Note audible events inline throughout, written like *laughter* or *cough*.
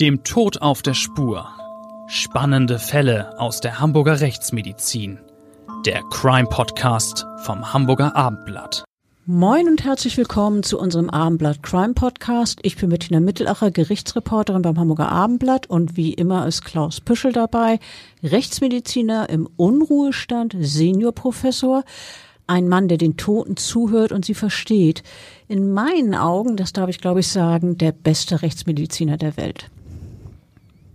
Dem Tod auf der Spur. Spannende Fälle aus der Hamburger Rechtsmedizin. Der Crime Podcast vom Hamburger Abendblatt. Moin und herzlich willkommen zu unserem Abendblatt Crime Podcast. Ich bin Bettina Mittelacher, Gerichtsreporterin beim Hamburger Abendblatt und wie immer ist Klaus Püschel dabei, Rechtsmediziner im Unruhestand, Seniorprofessor, ein Mann, der den Toten zuhört und sie versteht. In meinen Augen, das darf ich glaube ich sagen, der beste Rechtsmediziner der Welt.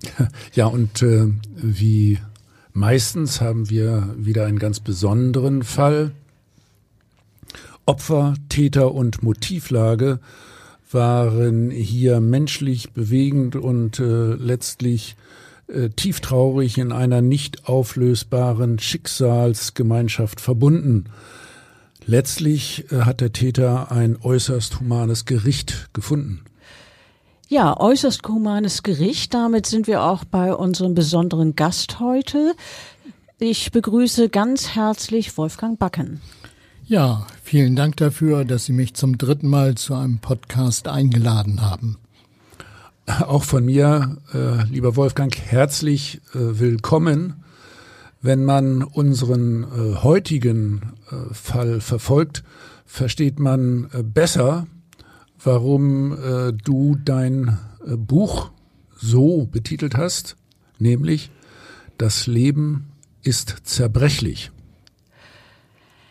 *laughs* Ja, und äh, wie meistens haben wir wieder einen ganz besonderen Fall. Opfer, Täter und Motivlage waren hier menschlich bewegend und äh, letztlich äh, tieftraurig in einer nicht auflösbaren Schicksalsgemeinschaft verbunden. Letztlich äh, hat der Täter ein äußerst humanes Gericht gefunden. Ja, äußerst humanes Gericht. Damit sind wir auch bei unserem besonderen Gast heute. Ich begrüße ganz herzlich Wolfgang Backen. Ja, vielen Dank dafür, dass Sie mich zum dritten Mal zu einem Podcast eingeladen haben. Auch von mir, äh, lieber Wolfgang, herzlich äh, willkommen. Wenn man unseren äh, heutigen äh, Fall verfolgt, versteht man äh, besser, warum äh, du dein äh, Buch so betitelt hast, nämlich Das Leben ist zerbrechlich.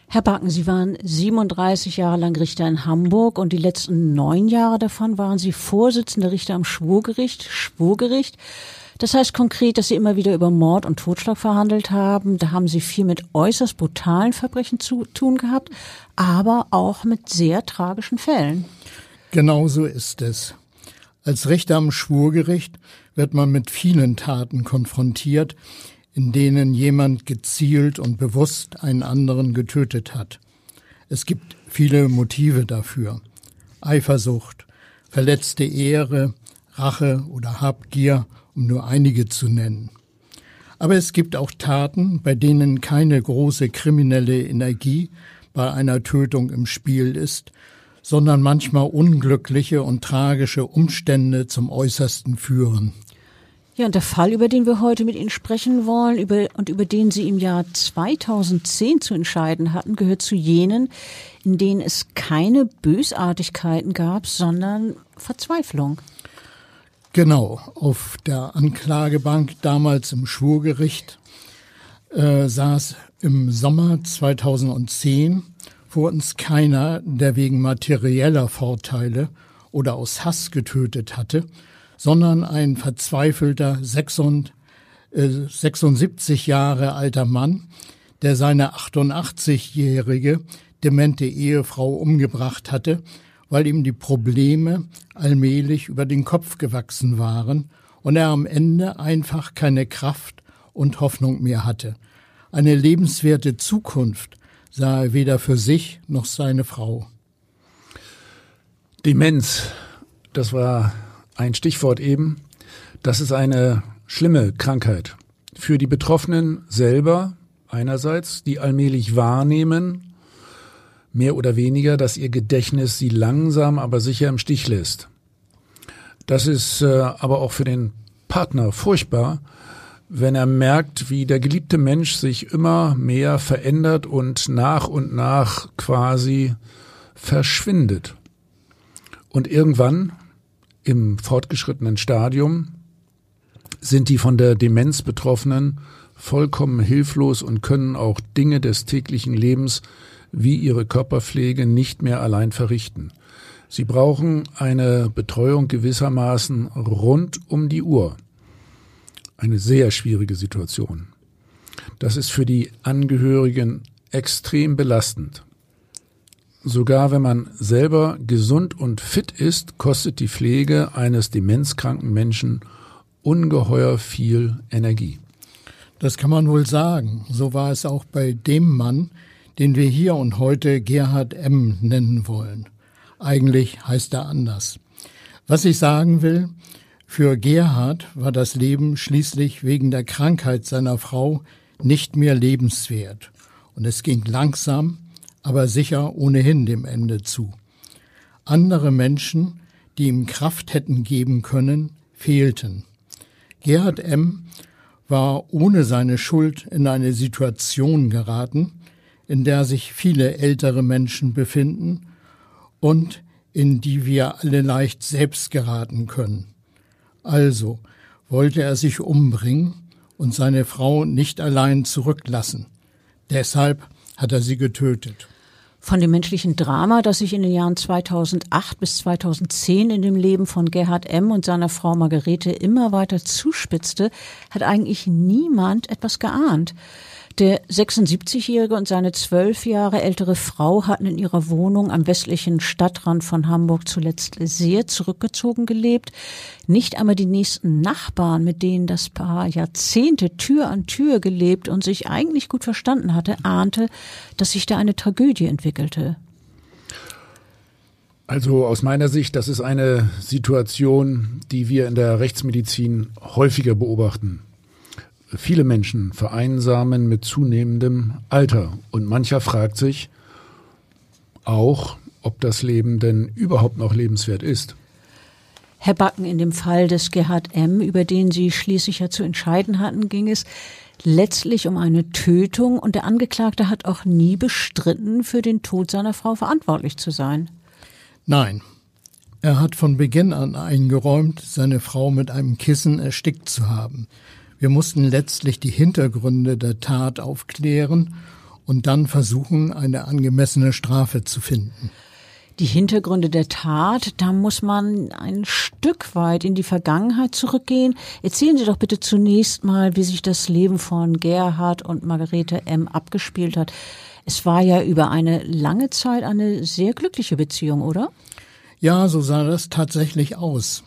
Herr Backen, Sie waren 37 Jahre lang Richter in Hamburg und die letzten neun Jahre davon waren Sie Vorsitzender Richter am Schwurgericht, Schwurgericht. Das heißt konkret, dass Sie immer wieder über Mord und Totschlag verhandelt haben. Da haben Sie viel mit äußerst brutalen Verbrechen zu tun gehabt, aber auch mit sehr tragischen Fällen. Genau so ist es. Als Richter am Schwurgericht wird man mit vielen Taten konfrontiert, in denen jemand gezielt und bewusst einen anderen getötet hat. Es gibt viele Motive dafür. Eifersucht, verletzte Ehre, Rache oder Habgier, um nur einige zu nennen. Aber es gibt auch Taten, bei denen keine große kriminelle Energie bei einer Tötung im Spiel ist, sondern manchmal unglückliche und tragische Umstände zum Äußersten führen. Ja, und der Fall, über den wir heute mit Ihnen sprechen wollen über, und über den Sie im Jahr 2010 zu entscheiden hatten, gehört zu jenen, in denen es keine Bösartigkeiten gab, sondern Verzweiflung. Genau, auf der Anklagebank damals im Schwurgericht äh, saß im Sommer 2010 vor uns keiner, der wegen materieller Vorteile oder aus Hass getötet hatte, sondern ein verzweifelter 76 äh, Jahre alter Mann, der seine 88-jährige demente Ehefrau umgebracht hatte, weil ihm die Probleme allmählich über den Kopf gewachsen waren und er am Ende einfach keine Kraft und Hoffnung mehr hatte. Eine lebenswerte Zukunft sah er weder für sich noch seine Frau. Demenz, das war ein Stichwort eben. Das ist eine schlimme Krankheit. Für die Betroffenen selber einerseits, die allmählich wahrnehmen, mehr oder weniger, dass ihr Gedächtnis sie langsam, aber sicher im Stich lässt. Das ist äh, aber auch für den Partner furchtbar, wenn er merkt, wie der geliebte Mensch sich immer mehr verändert und nach und nach quasi verschwindet. Und irgendwann im fortgeschrittenen Stadium sind die von der Demenz Betroffenen vollkommen hilflos und können auch Dinge des täglichen Lebens wie ihre Körperpflege nicht mehr allein verrichten. Sie brauchen eine Betreuung gewissermaßen rund um die Uhr eine sehr schwierige Situation. Das ist für die Angehörigen extrem belastend. Sogar wenn man selber gesund und fit ist, kostet die Pflege eines demenzkranken Menschen ungeheuer viel Energie. Das kann man wohl sagen. So war es auch bei dem Mann, den wir hier und heute Gerhard M. nennen wollen. Eigentlich heißt er anders. Was ich sagen will, für Gerhard war das Leben schließlich wegen der Krankheit seiner Frau nicht mehr lebenswert und es ging langsam, aber sicher ohnehin dem Ende zu. Andere Menschen, die ihm Kraft hätten geben können, fehlten. Gerhard M. war ohne seine Schuld in eine Situation geraten, in der sich viele ältere Menschen befinden und in die wir alle leicht selbst geraten können. Also wollte er sich umbringen und seine Frau nicht allein zurücklassen. Deshalb hat er sie getötet. Von dem menschlichen Drama, das sich in den Jahren 2008 bis 2010 in dem Leben von Gerhard M. und seiner Frau Margarete immer weiter zuspitzte, hat eigentlich niemand etwas geahnt. Der 76-Jährige und seine zwölf Jahre ältere Frau hatten in ihrer Wohnung am westlichen Stadtrand von Hamburg zuletzt sehr zurückgezogen gelebt. Nicht einmal die nächsten Nachbarn, mit denen das Paar Jahrzehnte Tür an Tür gelebt und sich eigentlich gut verstanden hatte, ahnte, dass sich da eine Tragödie entwickelte. Also aus meiner Sicht, das ist eine Situation, die wir in der Rechtsmedizin häufiger beobachten. Viele Menschen vereinsamen mit zunehmendem Alter und mancher fragt sich auch, ob das Leben denn überhaupt noch lebenswert ist. Herr Backen, in dem Fall des Gerhard M., über den Sie schließlich ja zu entscheiden hatten, ging es letztlich um eine Tötung und der Angeklagte hat auch nie bestritten, für den Tod seiner Frau verantwortlich zu sein. Nein. Er hat von Beginn an eingeräumt, seine Frau mit einem Kissen erstickt zu haben. Wir mussten letztlich die Hintergründe der Tat aufklären und dann versuchen, eine angemessene Strafe zu finden. Die Hintergründe der Tat, da muss man ein Stück weit in die Vergangenheit zurückgehen. Erzählen Sie doch bitte zunächst mal, wie sich das Leben von Gerhard und Margarete M. abgespielt hat. Es war ja über eine lange Zeit eine sehr glückliche Beziehung, oder? Ja, so sah das tatsächlich aus.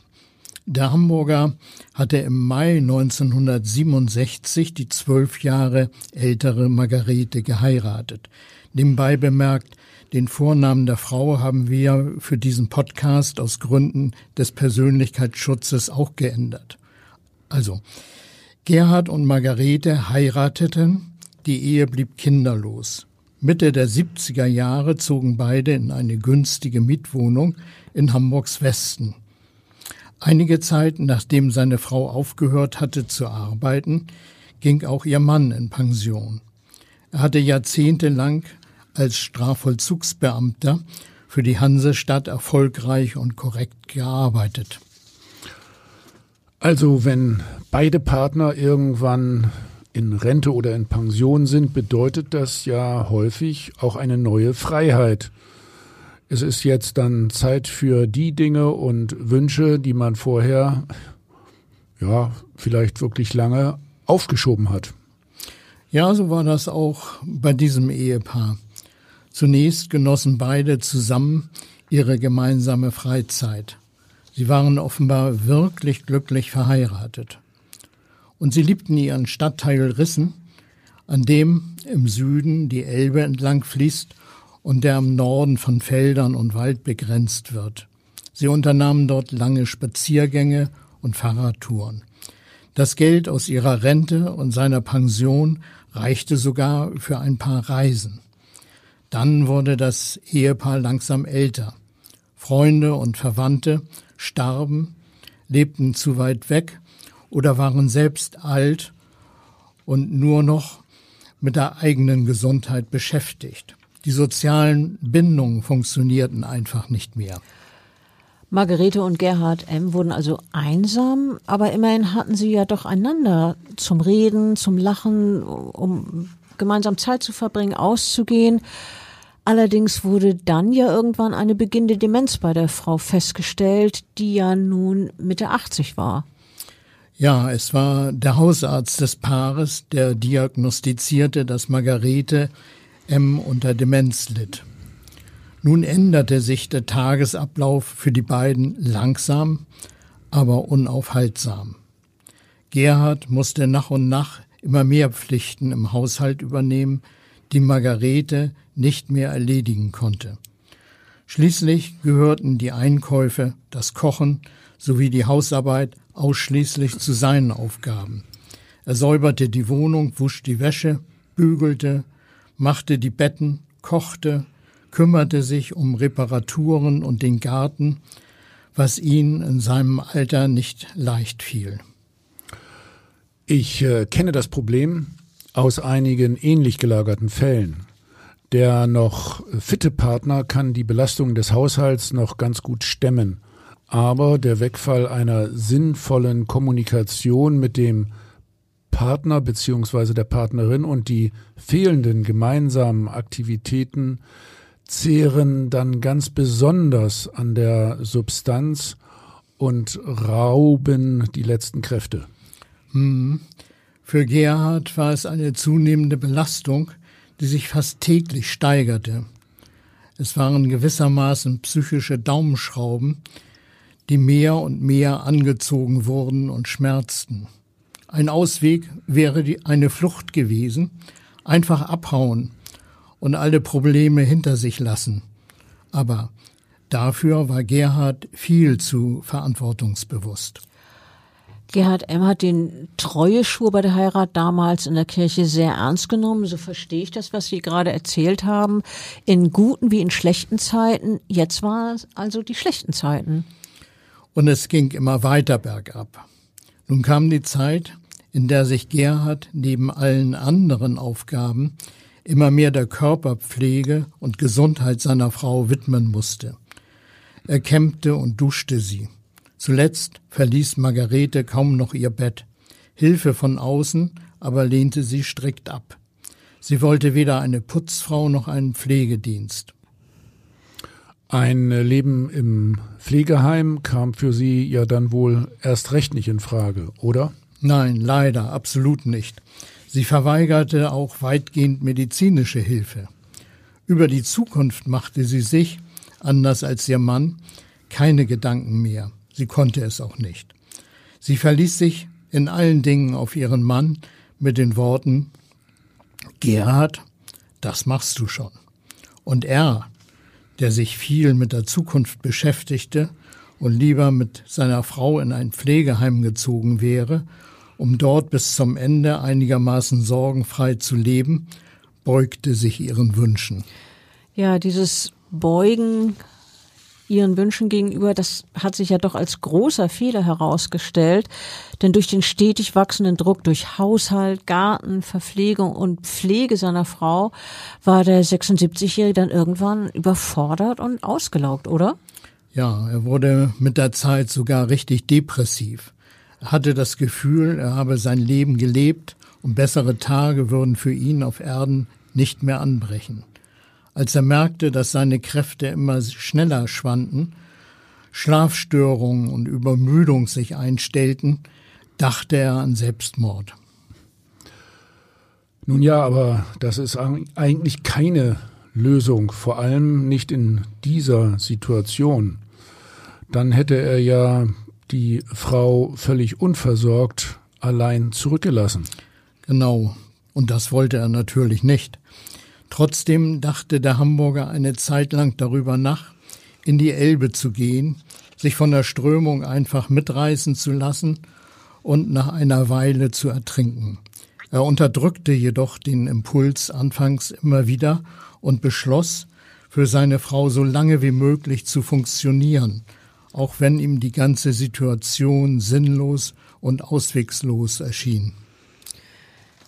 Der Hamburger hatte im Mai 1967 die zwölf Jahre ältere Margarete geheiratet. Nebenbei bemerkt, den Vornamen der Frau haben wir für diesen Podcast aus Gründen des Persönlichkeitsschutzes auch geändert. Also, Gerhard und Margarete heirateten, die Ehe blieb kinderlos. Mitte der 70er Jahre zogen beide in eine günstige Mietwohnung in Hamburgs Westen. Einige Zeit nachdem seine Frau aufgehört hatte zu arbeiten, ging auch ihr Mann in Pension. Er hatte jahrzehntelang als Strafvollzugsbeamter für die Hansestadt erfolgreich und korrekt gearbeitet. Also wenn beide Partner irgendwann in Rente oder in Pension sind, bedeutet das ja häufig auch eine neue Freiheit es ist jetzt dann Zeit für die Dinge und Wünsche, die man vorher, ja, vielleicht wirklich lange aufgeschoben hat. Ja, so war das auch bei diesem Ehepaar. Zunächst genossen beide zusammen ihre gemeinsame Freizeit. Sie waren offenbar wirklich glücklich verheiratet. Und sie liebten ihren Stadtteil Rissen, an dem im Süden die Elbe entlang fließt und der im Norden von Feldern und Wald begrenzt wird. Sie unternahmen dort lange Spaziergänge und Fahrradtouren. Das Geld aus ihrer Rente und seiner Pension reichte sogar für ein paar Reisen. Dann wurde das Ehepaar langsam älter. Freunde und Verwandte starben, lebten zu weit weg oder waren selbst alt und nur noch mit der eigenen Gesundheit beschäftigt. Die sozialen Bindungen funktionierten einfach nicht mehr. Margarete und Gerhard M. wurden also einsam, aber immerhin hatten sie ja doch einander zum Reden, zum Lachen, um gemeinsam Zeit zu verbringen, auszugehen. Allerdings wurde dann ja irgendwann eine beginnende Demenz bei der Frau festgestellt, die ja nun Mitte 80 war. Ja, es war der Hausarzt des Paares, der diagnostizierte, dass Margarete M unter Demenz litt. Nun änderte sich der Tagesablauf für die beiden langsam, aber unaufhaltsam. Gerhard musste nach und nach immer mehr Pflichten im Haushalt übernehmen, die Margarete nicht mehr erledigen konnte. Schließlich gehörten die Einkäufe, das Kochen sowie die Hausarbeit ausschließlich zu seinen Aufgaben. Er säuberte die Wohnung, wusch die Wäsche, bügelte, machte die Betten, kochte, kümmerte sich um Reparaturen und den Garten, was ihn in seinem Alter nicht leicht fiel. Ich äh, kenne das Problem aus einigen ähnlich gelagerten Fällen. Der noch fitte Partner kann die Belastung des Haushalts noch ganz gut stemmen, aber der Wegfall einer sinnvollen Kommunikation mit dem Partner bzw. der Partnerin und die fehlenden gemeinsamen Aktivitäten zehren dann ganz besonders an der Substanz und rauben die letzten Kräfte. Hm. Für Gerhard war es eine zunehmende Belastung, die sich fast täglich steigerte. Es waren gewissermaßen psychische Daumenschrauben, die mehr und mehr angezogen wurden und schmerzten. Ein Ausweg wäre die, eine Flucht gewesen, einfach abhauen und alle Probleme hinter sich lassen. Aber dafür war Gerhard viel zu verantwortungsbewusst. Gerhard M. hat den Treueschwur bei der Heirat damals in der Kirche sehr ernst genommen. So verstehe ich das, was Sie gerade erzählt haben. In guten wie in schlechten Zeiten. Jetzt waren es also die schlechten Zeiten. Und es ging immer weiter bergab. Nun kam die Zeit, in der sich Gerhard neben allen anderen Aufgaben immer mehr der Körperpflege und Gesundheit seiner Frau widmen musste. Er kämmte und duschte sie. Zuletzt verließ Margarete kaum noch ihr Bett. Hilfe von außen aber lehnte sie strikt ab. Sie wollte weder eine Putzfrau noch einen Pflegedienst. Ein Leben im Pflegeheim kam für Sie ja dann wohl erst recht nicht in Frage, oder? Nein, leider, absolut nicht. Sie verweigerte auch weitgehend medizinische Hilfe. Über die Zukunft machte sie sich, anders als ihr Mann, keine Gedanken mehr. Sie konnte es auch nicht. Sie verließ sich in allen Dingen auf ihren Mann mit den Worten Gerhard, das machst du schon. Und er, der sich viel mit der Zukunft beschäftigte und lieber mit seiner Frau in ein Pflegeheim gezogen wäre, um dort bis zum Ende einigermaßen sorgenfrei zu leben, beugte sich ihren Wünschen. Ja, dieses Beugen ihren Wünschen gegenüber, das hat sich ja doch als großer Fehler herausgestellt. Denn durch den stetig wachsenden Druck durch Haushalt, Garten, Verpflegung und Pflege seiner Frau war der 76-Jährige dann irgendwann überfordert und ausgelaugt, oder? Ja, er wurde mit der Zeit sogar richtig depressiv. Er hatte das Gefühl, er habe sein Leben gelebt und bessere Tage würden für ihn auf Erden nicht mehr anbrechen. Als er merkte, dass seine Kräfte immer schneller schwanden, Schlafstörungen und Übermüdung sich einstellten, dachte er an Selbstmord. Nun ja, aber das ist eigentlich keine Lösung, vor allem nicht in dieser Situation. Dann hätte er ja die Frau völlig unversorgt allein zurückgelassen. Genau, und das wollte er natürlich nicht. Trotzdem dachte der Hamburger eine Zeit lang darüber nach, in die Elbe zu gehen, sich von der Strömung einfach mitreißen zu lassen und nach einer Weile zu ertrinken. Er unterdrückte jedoch den Impuls anfangs immer wieder und beschloss, für seine Frau so lange wie möglich zu funktionieren, auch wenn ihm die ganze Situation sinnlos und auswegslos erschien.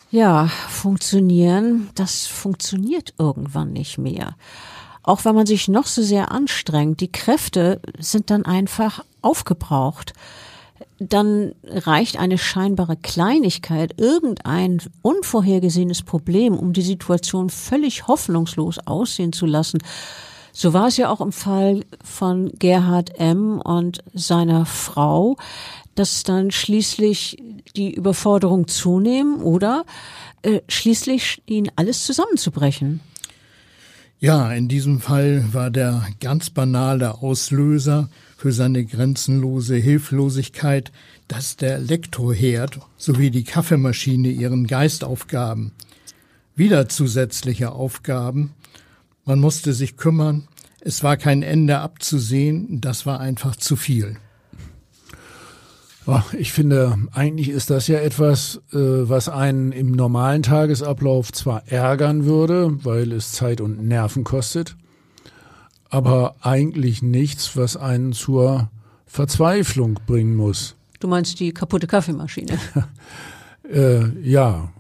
Ja, funktionieren, das funktioniert irgendwann nicht mehr. Auch wenn man sich noch so sehr anstrengt, die Kräfte sind dann einfach aufgebraucht. Dann reicht eine scheinbare Kleinigkeit, irgendein unvorhergesehenes Problem, um die Situation völlig hoffnungslos aussehen zu lassen. So war es ja auch im Fall von Gerhard M. und seiner Frau dass dann schließlich die Überforderung zunehmen oder äh, schließlich ihnen alles zusammenzubrechen. Ja, in diesem Fall war der ganz banale Auslöser für seine grenzenlose Hilflosigkeit, dass der Elektroherd sowie die Kaffeemaschine ihren Geist aufgaben. Wieder zusätzliche Aufgaben. Man musste sich kümmern. Es war kein Ende abzusehen. Das war einfach zu viel. Ich finde, eigentlich ist das ja etwas, äh, was einen im normalen Tagesablauf zwar ärgern würde, weil es Zeit und Nerven kostet, aber eigentlich nichts, was einen zur Verzweiflung bringen muss. Du meinst die kaputte Kaffeemaschine? *laughs* äh, ja,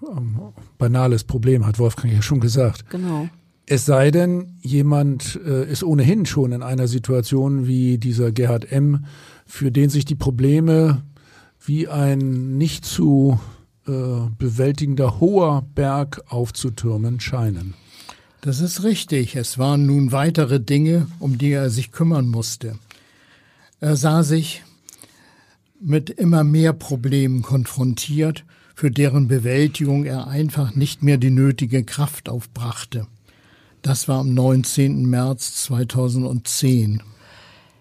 banales Problem, hat Wolfgang ja schon gesagt. Genau. Es sei denn, jemand äh, ist ohnehin schon in einer Situation wie dieser Gerhard M., für den sich die Probleme wie ein nicht zu äh, bewältigender hoher Berg aufzutürmen scheinen. Das ist richtig. Es waren nun weitere Dinge, um die er sich kümmern musste. Er sah sich mit immer mehr Problemen konfrontiert, für deren Bewältigung er einfach nicht mehr die nötige Kraft aufbrachte. Das war am 19. März 2010.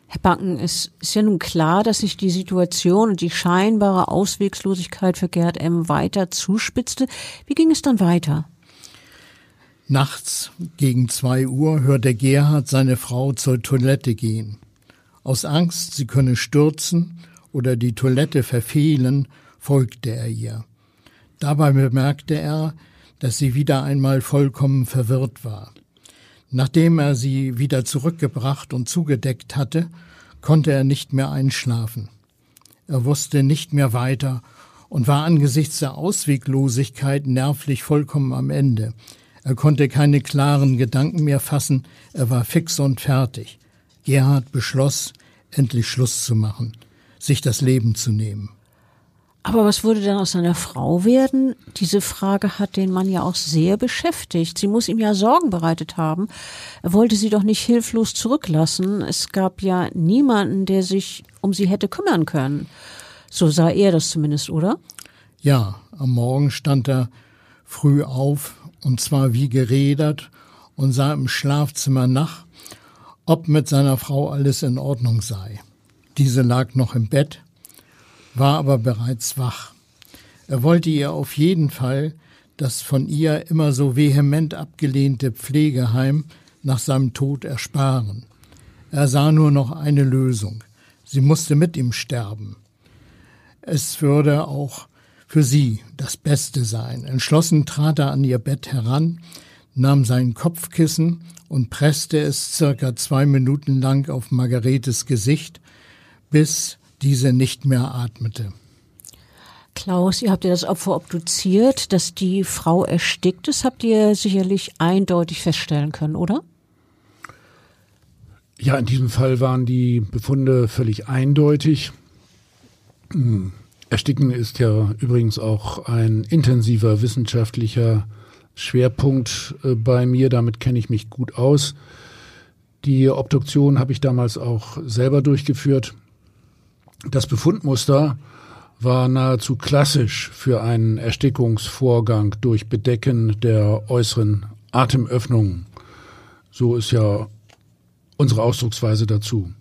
Herr Banken, es ist ja nun klar, dass sich die Situation und die scheinbare Auswegslosigkeit für Gerd M. weiter zuspitzte. Wie ging es dann weiter? Nachts gegen zwei Uhr hörte Gerhard seine Frau zur Toilette gehen. Aus Angst, sie könne stürzen oder die Toilette verfehlen, folgte er ihr. Dabei bemerkte er, dass sie wieder einmal vollkommen verwirrt war. Nachdem er sie wieder zurückgebracht und zugedeckt hatte, konnte er nicht mehr einschlafen. Er wusste nicht mehr weiter und war angesichts der Ausweglosigkeit nervlich vollkommen am Ende. Er konnte keine klaren Gedanken mehr fassen, er war fix und fertig. Gerhard beschloss, endlich Schluss zu machen, sich das Leben zu nehmen. Aber was würde dann aus seiner Frau werden? Diese Frage hat den Mann ja auch sehr beschäftigt. Sie muss ihm ja Sorgen bereitet haben. Er wollte sie doch nicht hilflos zurücklassen. Es gab ja niemanden, der sich um sie hätte kümmern können. So sah er das zumindest, oder? Ja, am Morgen stand er früh auf, und zwar wie gerädert, und sah im Schlafzimmer nach, ob mit seiner Frau alles in Ordnung sei. Diese lag noch im Bett, war aber bereits wach. Er wollte ihr auf jeden Fall das von ihr immer so vehement abgelehnte Pflegeheim nach seinem Tod ersparen. Er sah nur noch eine Lösung. Sie musste mit ihm sterben. Es würde auch für sie das Beste sein. Entschlossen trat er an ihr Bett heran, nahm sein Kopfkissen und presste es circa zwei Minuten lang auf Margaretes Gesicht, bis diese nicht mehr atmete. Klaus, ihr habt ja das Opfer obduziert, dass die Frau erstickt ist, habt ihr sicherlich eindeutig feststellen können, oder? Ja, in diesem Fall waren die Befunde völlig eindeutig. Hm. Ersticken ist ja übrigens auch ein intensiver wissenschaftlicher Schwerpunkt äh, bei mir. Damit kenne ich mich gut aus. Die Obduktion habe ich damals auch selber durchgeführt. Das Befundmuster war nahezu klassisch für einen Erstickungsvorgang durch Bedecken der äußeren Atemöffnungen. So ist ja unsere Ausdrucksweise dazu.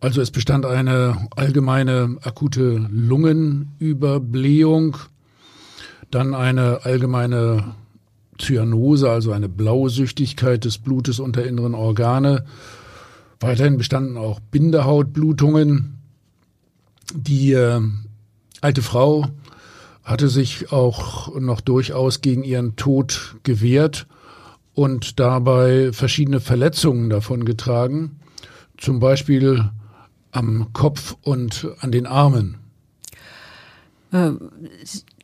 Also es bestand eine allgemeine akute Lungenüberblähung, dann eine allgemeine Zyanose, also eine Blausüchtigkeit des Blutes unter inneren Organe. Weiterhin bestanden auch Bindehautblutungen, die äh, alte Frau hatte sich auch noch durchaus gegen ihren Tod gewehrt und dabei verschiedene Verletzungen davon getragen, zum Beispiel am Kopf und an den Armen. Ähm,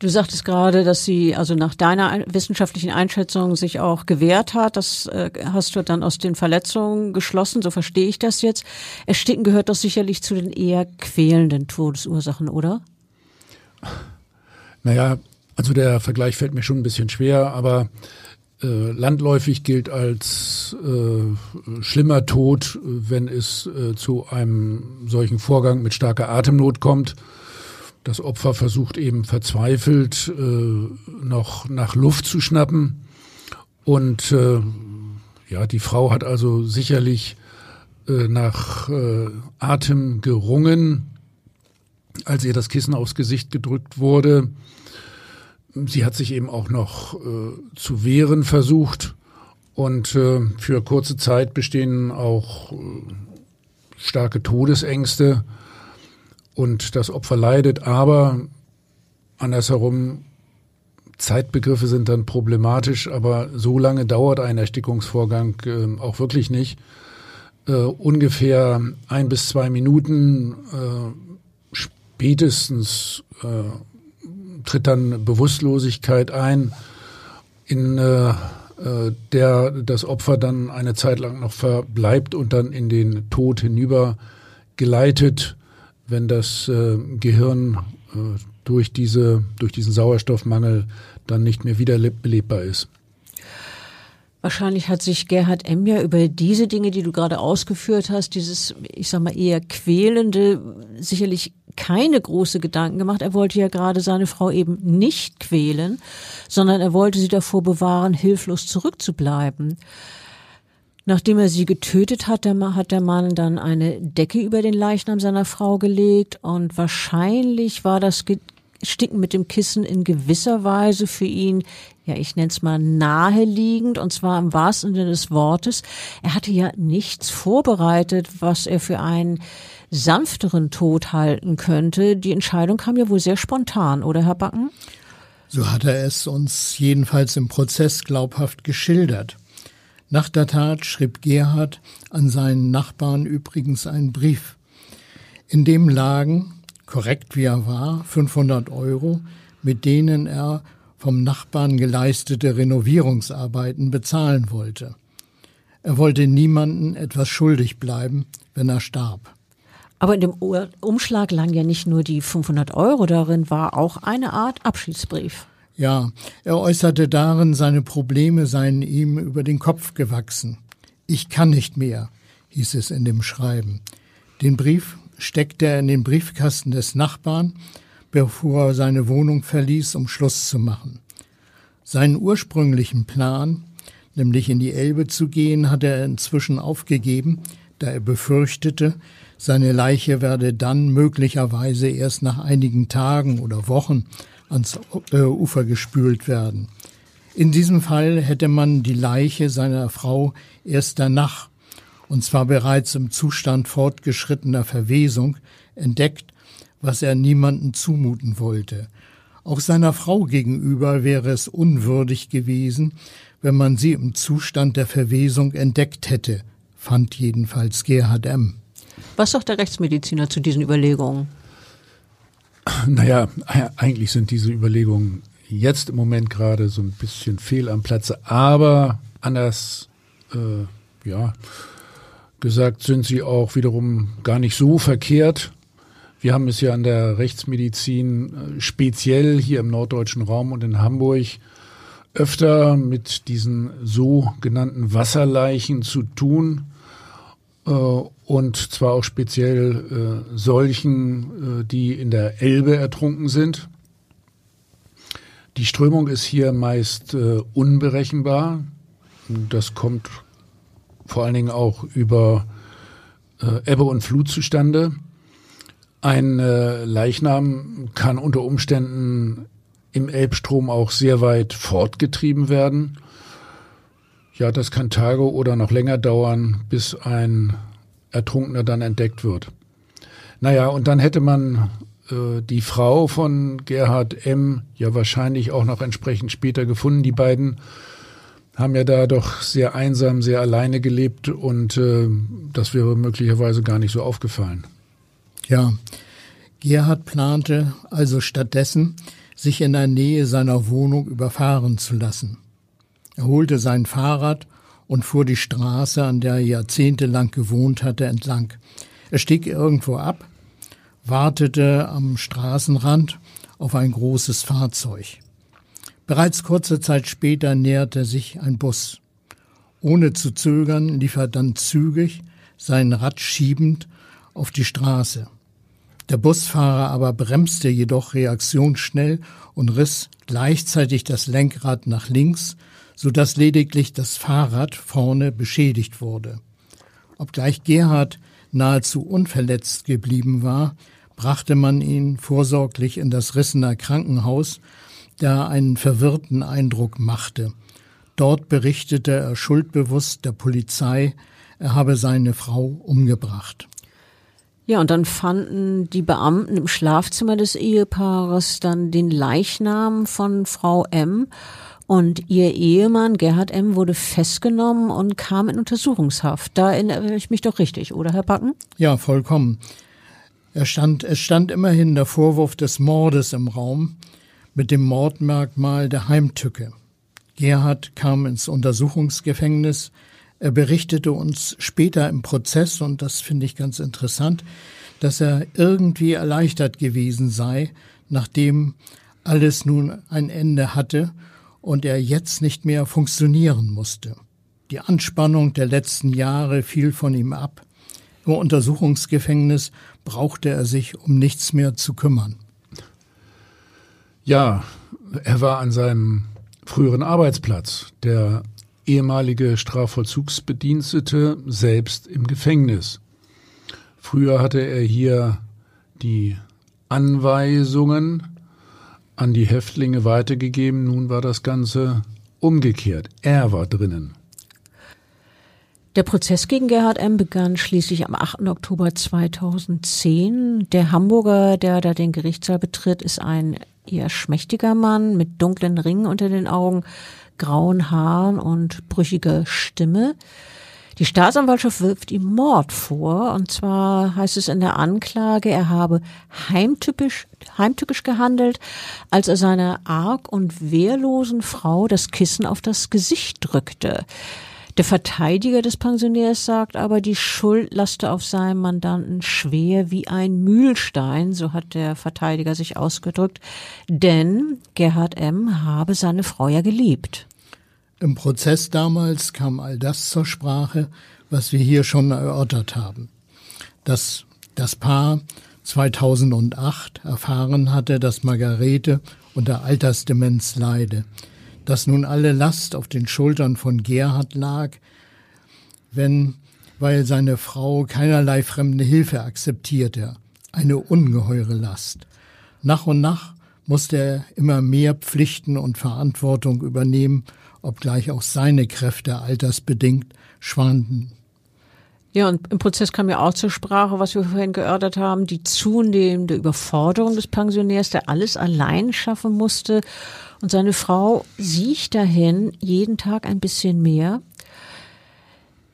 du sagtest gerade, dass sie also nach deiner wissenschaftlichen Einschätzung sich auch gewehrt hat. Das äh, hast du dann aus den Verletzungen geschlossen, so verstehe ich das jetzt. Ersticken gehört doch sicherlich zu den eher quälenden Todesursachen, oder? Naja, also der Vergleich fällt mir schon ein bisschen schwer, aber äh, landläufig gilt als äh, schlimmer Tod, wenn es äh, zu einem solchen Vorgang mit starker Atemnot kommt das Opfer versucht eben verzweifelt äh, noch nach Luft zu schnappen. Und äh, ja, die Frau hat also sicherlich äh, nach äh, Atem gerungen, als ihr das Kissen aufs Gesicht gedrückt wurde. Sie hat sich eben auch noch äh, zu wehren versucht. Und äh, für kurze Zeit bestehen auch starke Todesängste und das Opfer leidet, aber andersherum, Zeitbegriffe sind dann problematisch, aber so lange dauert ein Erstickungsvorgang äh, auch wirklich nicht. äh, ungefähr ein bis zwei Minuten äh, spätestens äh, tritt dann Bewusstlosigkeit ein, in äh, äh, der das Opfer dann eine Zeit lang noch verbleibt und dann in den Tod hinüber geleitet, wenn das äh, Gehirn äh, durch, diese, durch diesen Sauerstoffmangel dann nicht mehr wieder belebbar ist. Wahrscheinlich hat sich Gerhard M. ja über diese Dinge, die du gerade ausgeführt hast, dieses, ich sag mal, eher quälende, sicherlich keine große Gedanken gemacht. Er wollte ja gerade seine Frau eben nicht quälen, sondern er wollte sie davor bewahren, hilflos zurückzubleiben. Nachdem er sie getötet hat, hat der Mann dann eine Decke über den Leichnam seiner Frau gelegt und wahrscheinlich war das Sticken mit dem Kissen in gewisser Weise für ihn, ja, ich nenne es mal naheliegend, und zwar im wahrsten Sinne des Wortes. Er hatte ja nichts vorbereitet, was er für einen sanfteren Tod halten könnte. Die Entscheidung kam ja wohl sehr spontan, oder Herr Backen? So hat er es uns jedenfalls im Prozess glaubhaft geschildert. Nach der Tat schrieb Gerhard an seinen Nachbarn übrigens einen Brief. In dem lagen korrekt wie er war, 500 Euro, mit denen er vom Nachbarn geleistete Renovierungsarbeiten bezahlen wollte. Er wollte niemanden etwas schuldig bleiben, wenn er starb. Aber in dem Umschlag lagen ja nicht nur die 500 Euro, darin war auch eine Art Abschiedsbrief. Ja, er äußerte darin, seine Probleme seien ihm über den Kopf gewachsen. Ich kann nicht mehr, hieß es in dem Schreiben. Den Brief steckte er in den Briefkasten des Nachbarn, bevor er seine Wohnung verließ, um Schluss zu machen. Seinen ursprünglichen Plan, nämlich in die Elbe zu gehen, hatte er inzwischen aufgegeben, da er befürchtete, seine Leiche werde dann möglicherweise erst nach einigen Tagen oder Wochen ans äh, Ufer gespült werden. In diesem Fall hätte man die Leiche seiner Frau erst danach und zwar bereits im Zustand fortgeschrittener Verwesung, entdeckt, was er niemanden zumuten wollte. Auch seiner Frau gegenüber wäre es unwürdig gewesen, wenn man sie im Zustand der Verwesung entdeckt hätte, fand jedenfalls Gerhard M. Was sagt der Rechtsmediziner zu diesen Überlegungen? Naja, eigentlich sind diese Überlegungen jetzt im Moment gerade so ein bisschen fehl am Platze, aber anders, äh, ja, gesagt sind sie auch wiederum gar nicht so verkehrt. Wir haben es ja an der Rechtsmedizin äh, speziell hier im norddeutschen Raum und in Hamburg öfter mit diesen sogenannten Wasserleichen zu tun und zwar auch speziell äh, solchen, die in der Elbe ertrunken sind. Die Strömung ist hier meist unberechenbar. Das kommt vor allen Dingen auch über äh, Ebbe und Flut zustande. Ein äh, Leichnam kann unter Umständen im Elbstrom auch sehr weit fortgetrieben werden. Ja, das kann Tage oder noch länger dauern, bis ein Ertrunkener dann entdeckt wird. Naja, und dann hätte man äh, die Frau von Gerhard M. ja wahrscheinlich auch noch entsprechend später gefunden. Die beiden haben ja da doch sehr einsam, sehr alleine gelebt und äh, das wäre möglicherweise gar nicht so aufgefallen. Ja, Gerhard plante also stattdessen, sich in der Nähe seiner Wohnung überfahren zu lassen. Er holte sein Fahrrad und fuhr die Straße, an der er jahrzehntelang gewohnt hatte, entlang. Er stieg irgendwo ab, wartete am Straßenrand auf ein großes Fahrzeug. Bereits kurze Zeit später näherte sich ein Bus. Ohne zu zögern lief er dann zügig, sein Rad schiebend, auf die Straße. Der Busfahrer aber bremste jedoch reaktionsschnell und riss gleichzeitig das Lenkrad nach links, so dass lediglich das Fahrrad vorne beschädigt wurde. Obgleich Gerhard nahezu unverletzt geblieben war, brachte man ihn vorsorglich in das Rissener Krankenhaus, der einen verwirrten Eindruck machte. Dort berichtete er schuldbewusst der Polizei, er habe seine Frau umgebracht. Ja, und dann fanden die Beamten im Schlafzimmer des Ehepaares dann den Leichnam von Frau M. Und ihr Ehemann Gerhard M. wurde festgenommen und kam in Untersuchungshaft. Da erinnere ich mich doch richtig, oder Herr Backen? Ja, vollkommen. Er stand, es stand immerhin der Vorwurf des Mordes im Raum mit dem Mordmerkmal der Heimtücke. Gerhard kam ins Untersuchungsgefängnis. Er berichtete uns später im Prozess, und das finde ich ganz interessant, dass er irgendwie erleichtert gewesen sei, nachdem alles nun ein Ende hatte und er jetzt nicht mehr funktionieren musste. Die Anspannung der letzten Jahre fiel von ihm ab. Im Untersuchungsgefängnis brauchte er sich um nichts mehr zu kümmern. Ja, er war an seinem früheren Arbeitsplatz, der ehemalige Strafvollzugsbedienstete, selbst im Gefängnis. Früher hatte er hier die Anweisungen an die Häftlinge weitergegeben. Nun war das Ganze umgekehrt. Er war drinnen. Der Prozess gegen Gerhard M. begann schließlich am 8. Oktober 2010. Der Hamburger, der da den Gerichtssaal betritt, ist ein eher schmächtiger Mann mit dunklen Ringen unter den Augen, grauen Haaren und brüchiger Stimme. Die Staatsanwaltschaft wirft ihm Mord vor, und zwar heißt es in der Anklage, er habe heimtypisch, heimtückisch gehandelt, als er seiner arg und wehrlosen Frau das Kissen auf das Gesicht drückte. Der Verteidiger des Pensionärs sagt aber, die Schuld laste auf seinem Mandanten schwer wie ein Mühlstein, so hat der Verteidiger sich ausgedrückt, denn Gerhard M. habe seine Frau ja geliebt. Im Prozess damals kam all das zur Sprache, was wir hier schon erörtert haben. Dass das Paar 2008 erfahren hatte, dass Margarete unter Altersdemenz leide, dass nun alle Last auf den Schultern von Gerhard lag, wenn, weil seine Frau keinerlei fremde Hilfe akzeptierte, eine ungeheure Last. Nach und nach musste er immer mehr Pflichten und Verantwortung übernehmen obgleich auch seine Kräfte altersbedingt schwanden. Ja, und im Prozess kam ja auch zur Sprache, was wir vorhin geörtert haben, die zunehmende Überforderung des Pensionärs, der alles allein schaffen musste. Und seine Frau sieht dahin jeden Tag ein bisschen mehr.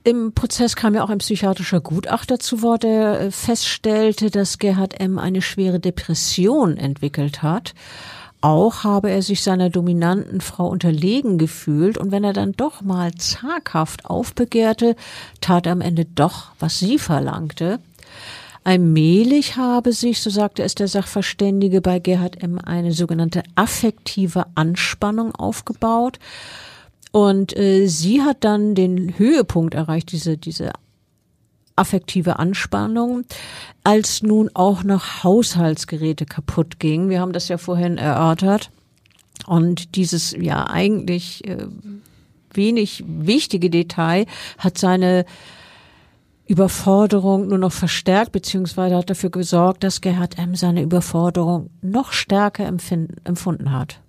Im Prozess kam ja auch ein psychiatrischer Gutachter zu Wort, der äh, feststellte, dass Gerhard M. eine schwere Depression entwickelt hat. Auch habe er sich seiner dominanten Frau unterlegen gefühlt und wenn er dann doch mal zaghaft aufbegehrte, tat er am Ende doch, was sie verlangte. Allmählich habe sich, so sagte es der Sachverständige bei Gerhard M., eine sogenannte affektive Anspannung aufgebaut. Und äh, sie hat dann den Höhepunkt erreicht, diese, diese affektive Anspannung, als nun auch noch Haushaltsgeräte kaputt gingen. Wir haben das ja vorhin erörtert. Und dieses ja eigentlich äh, wenig wichtige Detail hat seine Überforderung nur noch verstärkt, beziehungsweise hat dafür gesorgt, dass Gerhard M. seine Überforderung noch stärker empfunden hat.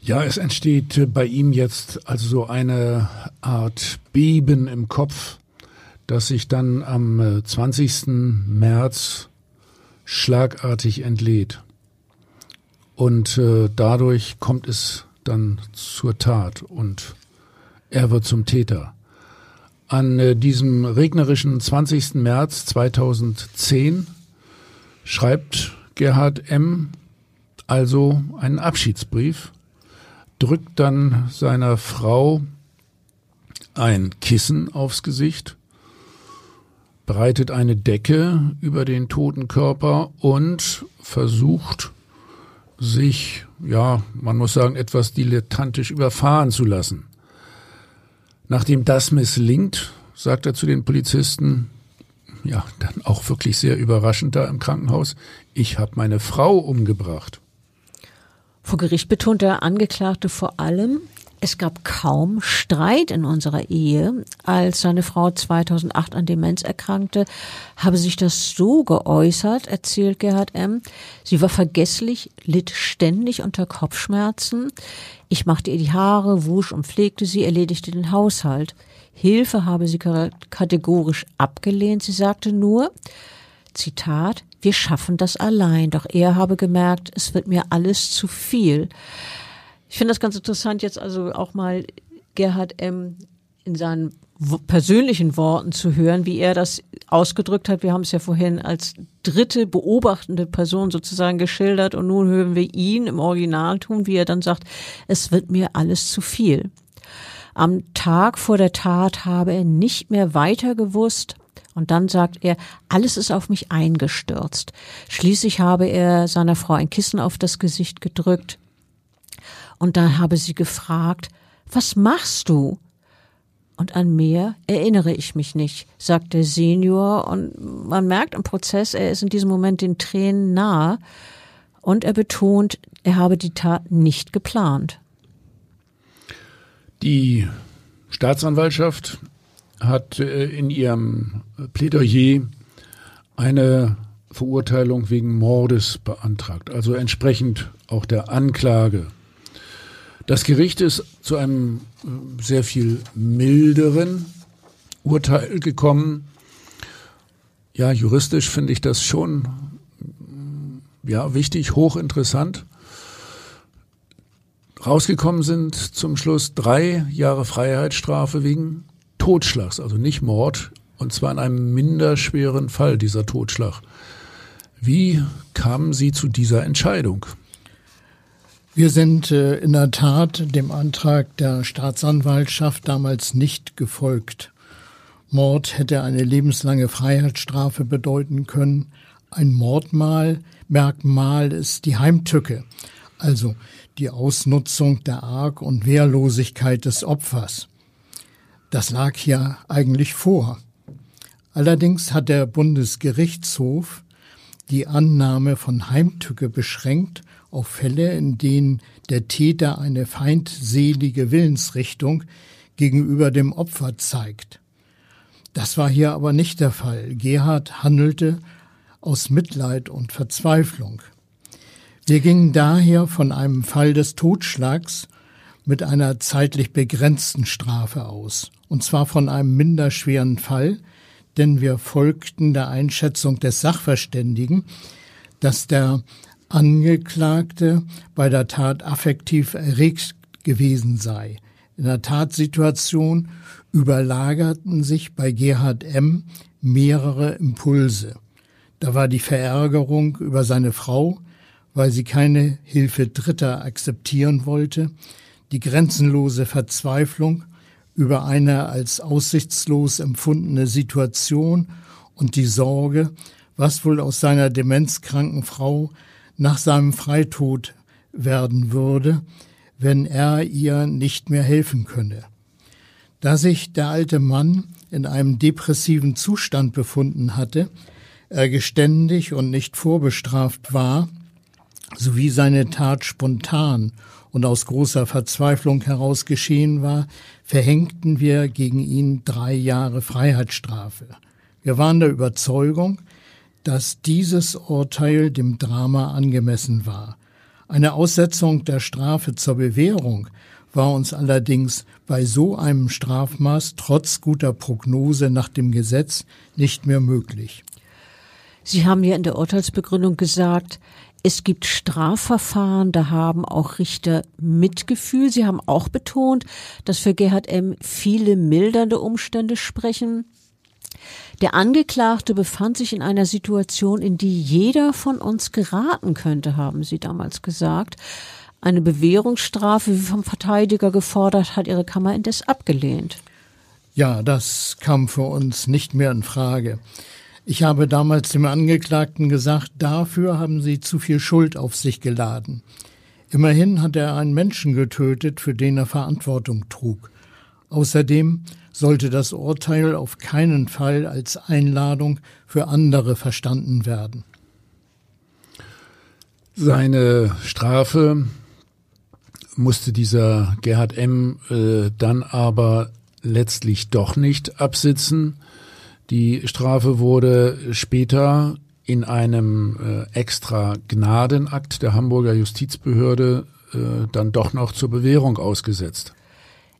Ja, es entsteht bei ihm jetzt also so eine Art Beben im Kopf, das sich dann am 20. Äh, März schlagartig entlädt. Und äh, dadurch kommt es dann zur Tat und er wird zum Täter. An äh, diesem regnerischen 20. März 2010 schreibt Gerhard M. also einen Abschiedsbrief, drückt dann seiner Frau ein Kissen aufs Gesicht breitet eine Decke über den toten Körper und versucht, sich, ja, man muss sagen, etwas dilettantisch überfahren zu lassen. Nachdem das misslingt, sagt er zu den Polizisten, ja, dann auch wirklich sehr überraschend da im Krankenhaus, ich habe meine Frau umgebracht. Vor Gericht betont der Angeklagte vor allem, es gab kaum Streit in unserer Ehe. Als seine Frau 2008 an Demenz erkrankte, habe sich das so geäußert, erzählt Gerhard M. Sie war vergesslich, litt ständig unter Kopfschmerzen. Ich machte ihr die Haare, wusch und pflegte sie, erledigte den Haushalt. Hilfe habe sie kategorisch abgelehnt. Sie sagte nur, Zitat, wir schaffen das allein. Doch er habe gemerkt, es wird mir alles zu viel. Ich finde das ganz interessant, jetzt also auch mal Gerhard M. in seinen persönlichen Worten zu hören, wie er das ausgedrückt hat. Wir haben es ja vorhin als dritte beobachtende Person sozusagen geschildert und nun hören wir ihn im Original tun, wie er dann sagt, es wird mir alles zu viel. Am Tag vor der Tat habe er nicht mehr weiter gewusst, und dann sagt er, alles ist auf mich eingestürzt. Schließlich habe er seiner Frau ein Kissen auf das Gesicht gedrückt. Und dann habe sie gefragt, was machst du? Und an mehr erinnere ich mich nicht, sagt der Senior. Und man merkt im Prozess, er ist in diesem Moment den Tränen nahe. Und er betont, er habe die Tat nicht geplant. Die Staatsanwaltschaft hat äh, in ihrem Plädoyer eine Verurteilung wegen Mordes beantragt, also entsprechend auch der Anklage. Das Gericht ist zu einem äh, sehr viel milderen Urteil gekommen. Ja, juristisch finde ich das schon ja, wichtig, hochinteressant. Rausgekommen sind zum Schluss drei Jahre Freiheitsstrafe wegen Totschlags, also nicht Mord, und zwar in einem minderschweren Fall dieser Totschlag. Wie kamen Sie zu dieser Entscheidung? Wir sind äh, in der Tat dem Antrag der Staatsanwaltschaft damals nicht gefolgt. Mord hätte eine lebenslange Freiheitsstrafe bedeuten können. Ein Mordmal Merkmal ist die Heimtücke, also die Ausnutzung der Arg- und Wehrlosigkeit des Opfers. Das lag ja eigentlich vor. Allerdings hat der Bundesgerichtshof die Annahme von Heimtücke beschränkt auf Fälle, in denen der Täter eine feindselige Willensrichtung gegenüber dem Opfer zeigt. Das war hier aber nicht der Fall. Gerhard handelte aus Mitleid und Verzweiflung. Wir gingen daher von einem Fall des Totschlags mit einer zeitlich begrenzten Strafe aus, und zwar von einem minderschweren Fall, denn wir folgten der Einschätzung des Sachverständigen, dass der Angeklagte bei der Tat affektiv erregt gewesen sei. In der Tatsituation überlagerten sich bei Gerhard M. mehrere Impulse. Da war die Verärgerung über seine Frau, weil sie keine Hilfe Dritter akzeptieren wollte, die grenzenlose Verzweiflung über eine als aussichtslos empfundene Situation und die Sorge, was wohl aus seiner demenzkranken Frau nach seinem Freitod werden würde, wenn er ihr nicht mehr helfen könne. Da sich der alte Mann in einem depressiven Zustand befunden hatte, er geständig und nicht vorbestraft war, sowie seine Tat spontan und aus großer Verzweiflung heraus geschehen war, verhängten wir gegen ihn drei Jahre Freiheitsstrafe. Wir waren der Überzeugung, dass dieses Urteil dem Drama angemessen war. Eine Aussetzung der Strafe zur Bewährung war uns allerdings bei so einem Strafmaß trotz guter Prognose nach dem Gesetz nicht mehr möglich. Sie haben ja in der Urteilsbegründung gesagt, es gibt Strafverfahren, da haben auch Richter Mitgefühl. Sie haben auch betont, dass für Gerhard M. viele mildernde Umstände sprechen. Der Angeklagte befand sich in einer Situation, in die jeder von uns geraten könnte, haben Sie damals gesagt. Eine Bewährungsstrafe, wie vom Verteidiger gefordert, hat Ihre Kammer indes abgelehnt. Ja, das kam für uns nicht mehr in Frage. Ich habe damals dem Angeklagten gesagt, dafür haben Sie zu viel Schuld auf sich geladen. Immerhin hat er einen Menschen getötet, für den er Verantwortung trug. Außerdem sollte das Urteil auf keinen Fall als Einladung für andere verstanden werden. Seine Strafe musste dieser Gerhard M. Äh, dann aber letztlich doch nicht absitzen. Die Strafe wurde später in einem äh, extra Gnadenakt der Hamburger Justizbehörde äh, dann doch noch zur Bewährung ausgesetzt.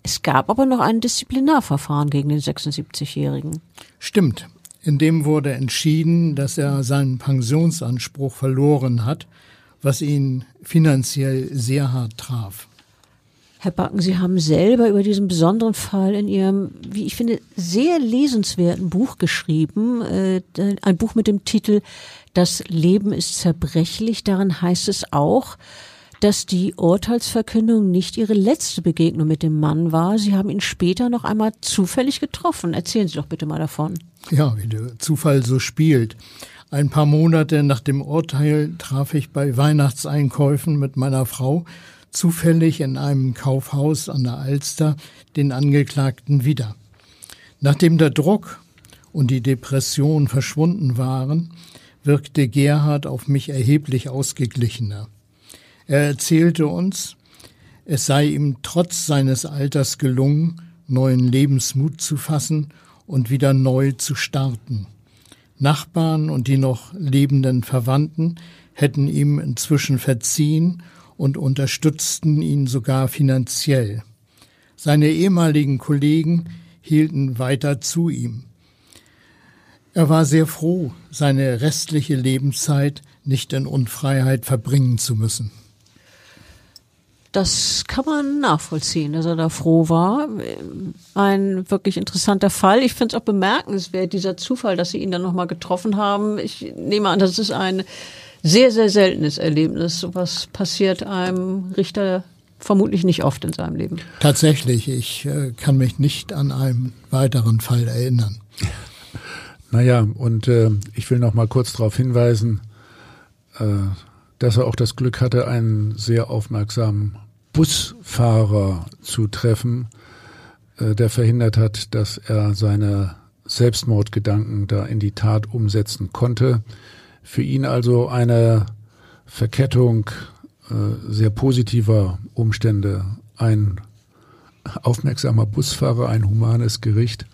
Es gab aber noch ein Disziplinarverfahren gegen den 76-Jährigen. Stimmt. In dem wurde entschieden, dass er seinen Pensionsanspruch verloren hat, was ihn finanziell sehr hart traf. Herr Backen, Sie haben selber über diesen besonderen Fall in Ihrem, wie ich finde, sehr lesenswerten Buch geschrieben. Äh, ein Buch mit dem Titel Das Leben ist zerbrechlich. Darin heißt es auch, dass die Urteilsverkündung nicht Ihre letzte Begegnung mit dem Mann war. Sie haben ihn später noch einmal zufällig getroffen. Erzählen Sie doch bitte mal davon. Ja, wie der Zufall so spielt. Ein paar Monate nach dem Urteil traf ich bei Weihnachtseinkäufen mit meiner Frau zufällig in einem Kaufhaus an der Alster den Angeklagten wieder. Nachdem der Druck und die Depression verschwunden waren, wirkte Gerhard auf mich erheblich ausgeglichener. Er erzählte uns, es sei ihm trotz seines Alters gelungen, neuen Lebensmut zu fassen und wieder neu zu starten. Nachbarn und die noch lebenden Verwandten hätten ihm inzwischen verziehen und unterstützten ihn sogar finanziell. Seine ehemaligen Kollegen hielten weiter zu ihm. Er war sehr froh, seine restliche Lebenszeit nicht in Unfreiheit verbringen zu müssen. Das kann man nachvollziehen, dass er da froh war. Ein wirklich interessanter Fall. Ich finde es auch bemerkenswert, dieser Zufall, dass Sie ihn dann nochmal getroffen haben. Ich nehme an, das ist ein sehr, sehr seltenes Erlebnis. Sowas passiert einem Richter vermutlich nicht oft in seinem Leben. Tatsächlich, ich äh, kann mich nicht an einen weiteren Fall erinnern. Naja, und äh, ich will noch mal kurz darauf hinweisen, äh, dass er auch das Glück hatte, einen sehr aufmerksamen Busfahrer zu treffen, äh, der verhindert hat, dass er seine Selbstmordgedanken da in die Tat umsetzen konnte. Für ihn also eine Verkettung äh, sehr positiver Umstände. Ein aufmerksamer Busfahrer, ein humanes Gericht.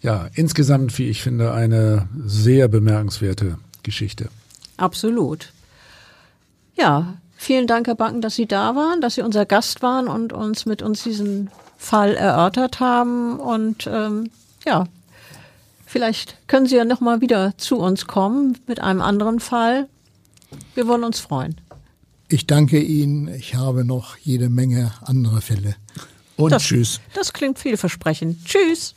Ja, insgesamt, wie ich finde, eine sehr bemerkenswerte Geschichte. Absolut. Ja, vielen Dank, Herr Banken, dass Sie da waren, dass Sie unser Gast waren und uns mit uns diesen Fall erörtert haben. Und ähm, ja, Vielleicht können Sie ja noch mal wieder zu uns kommen mit einem anderen Fall. Wir wollen uns freuen. Ich danke Ihnen. Ich habe noch jede Menge andere Fälle. Und das, tschüss. Das klingt vielversprechend. Tschüss.